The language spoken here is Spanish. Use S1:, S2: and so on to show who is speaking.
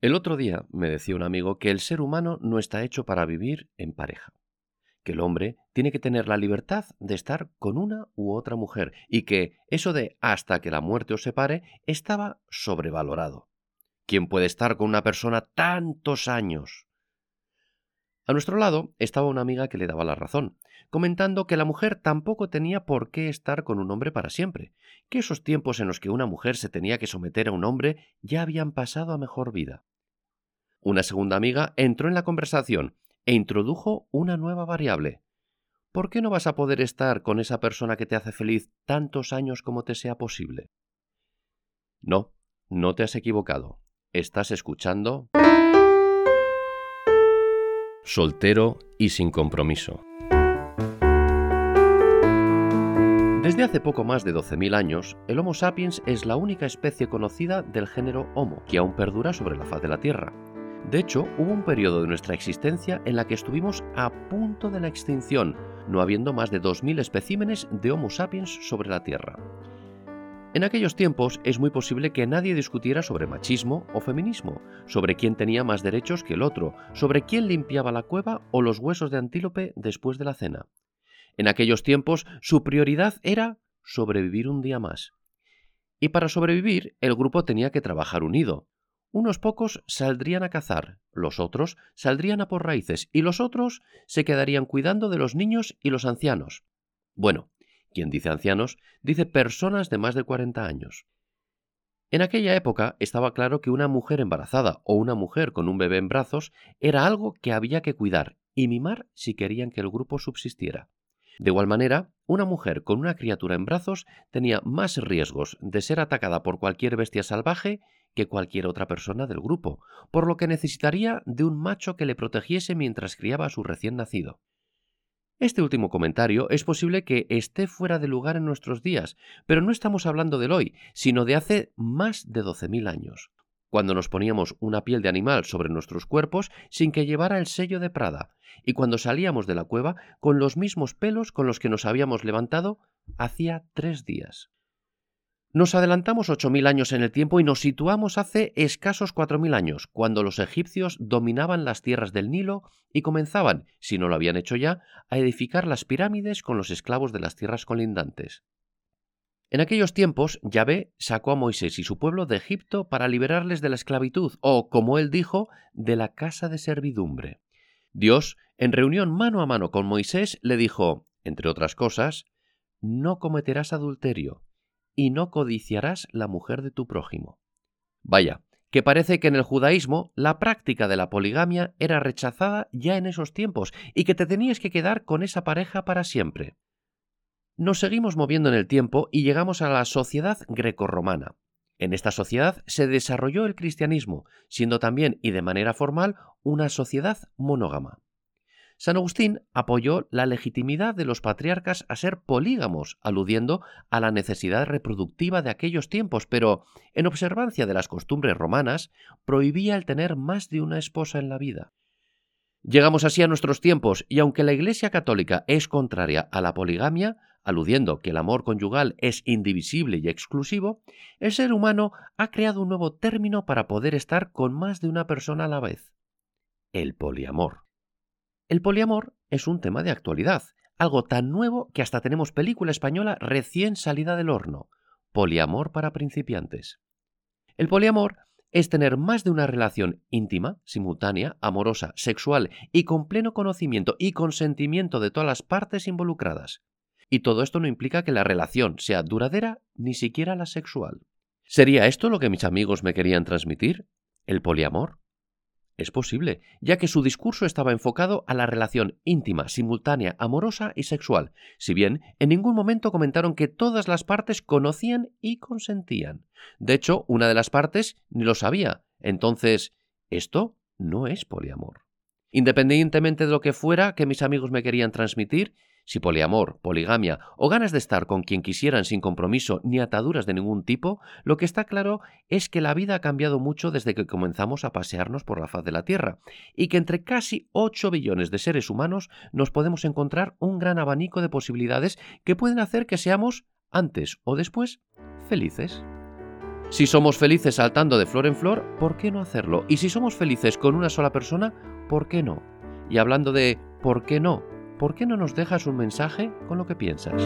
S1: El otro día me decía un amigo que el ser humano no está hecho para vivir en pareja, que el hombre tiene que tener la libertad de estar con una u otra mujer y que eso de hasta que la muerte os separe estaba sobrevalorado. ¿Quién puede estar con una persona tantos años? A nuestro lado estaba una amiga que le daba la razón, comentando que la mujer tampoco tenía por qué estar con un hombre para siempre, que esos tiempos en los que una mujer se tenía que someter a un hombre ya habían pasado a mejor vida. Una segunda amiga entró en la conversación e introdujo una nueva variable. ¿Por qué no vas a poder estar con esa persona que te hace feliz tantos años como te sea posible? No, no te has equivocado. Estás escuchando... Soltero y sin compromiso. Desde hace poco más de 12.000 años, el Homo sapiens es la única especie conocida del género Homo que aún perdura sobre la faz de la Tierra. De hecho, hubo un periodo de nuestra existencia en la que estuvimos a punto de la extinción, no habiendo más de 2.000 especímenes de Homo sapiens sobre la Tierra. En aquellos tiempos es muy posible que nadie discutiera sobre machismo o feminismo, sobre quién tenía más derechos que el otro, sobre quién limpiaba la cueva o los huesos de antílope después de la cena. En aquellos tiempos su prioridad era sobrevivir un día más. Y para sobrevivir el grupo tenía que trabajar unido, unos pocos saldrían a cazar, los otros saldrían a por raíces y los otros se quedarían cuidando de los niños y los ancianos. Bueno, quien dice ancianos dice personas de más de 40 años. En aquella época estaba claro que una mujer embarazada o una mujer con un bebé en brazos era algo que había que cuidar y mimar si querían que el grupo subsistiera. De igual manera, una mujer con una criatura en brazos tenía más riesgos de ser atacada por cualquier bestia salvaje que cualquier otra persona del grupo, por lo que necesitaría de un macho que le protegiese mientras criaba a su recién nacido. Este último comentario es posible que esté fuera de lugar en nuestros días, pero no estamos hablando del hoy, sino de hace más de 12.000 años cuando nos poníamos una piel de animal sobre nuestros cuerpos sin que llevara el sello de Prada, y cuando salíamos de la cueva con los mismos pelos con los que nos habíamos levantado hacía tres días. Nos adelantamos ocho mil años en el tiempo y nos situamos hace escasos cuatro mil años, cuando los egipcios dominaban las tierras del Nilo y comenzaban, si no lo habían hecho ya, a edificar las pirámides con los esclavos de las tierras colindantes. En aquellos tiempos, Yahvé sacó a Moisés y su pueblo de Egipto para liberarles de la esclavitud, o, como él dijo, de la casa de servidumbre. Dios, en reunión mano a mano con Moisés, le dijo, entre otras cosas, no cometerás adulterio, y no codiciarás la mujer de tu prójimo. Vaya, que parece que en el judaísmo la práctica de la poligamia era rechazada ya en esos tiempos, y que te tenías que quedar con esa pareja para siempre. Nos seguimos moviendo en el tiempo y llegamos a la sociedad grecorromana. En esta sociedad se desarrolló el cristianismo, siendo también y de manera formal una sociedad monógama. San Agustín apoyó la legitimidad de los patriarcas a ser polígamos, aludiendo a la necesidad reproductiva de aquellos tiempos, pero, en observancia de las costumbres romanas, prohibía el tener más de una esposa en la vida. Llegamos así a nuestros tiempos, y aunque la Iglesia católica es contraria a la poligamia, aludiendo que el amor conyugal es indivisible y exclusivo, el ser humano ha creado un nuevo término para poder estar con más de una persona a la vez. El poliamor. El poliamor es un tema de actualidad, algo tan nuevo que hasta tenemos película española recién salida del horno, Poliamor para principiantes. El poliamor es tener más de una relación íntima, simultánea, amorosa, sexual y con pleno conocimiento y consentimiento de todas las partes involucradas. Y todo esto no implica que la relación sea duradera ni siquiera la sexual. ¿Sería esto lo que mis amigos me querían transmitir? ¿El poliamor? Es posible, ya que su discurso estaba enfocado a la relación íntima, simultánea, amorosa y sexual, si bien en ningún momento comentaron que todas las partes conocían y consentían. De hecho, una de las partes ni lo sabía. Entonces, esto no es poliamor. Independientemente de lo que fuera que mis amigos me querían transmitir, si poliamor, poligamia o ganas de estar con quien quisieran sin compromiso ni ataduras de ningún tipo, lo que está claro es que la vida ha cambiado mucho desde que comenzamos a pasearnos por la faz de la Tierra y que entre casi 8 billones de seres humanos nos podemos encontrar un gran abanico de posibilidades que pueden hacer que seamos, antes o después, felices. Si somos felices saltando de flor en flor, ¿por qué no hacerlo? Y si somos felices con una sola persona, ¿por qué no? Y hablando de ¿por qué no? ¿por qué no nos dejas un mensaje con lo que piensas?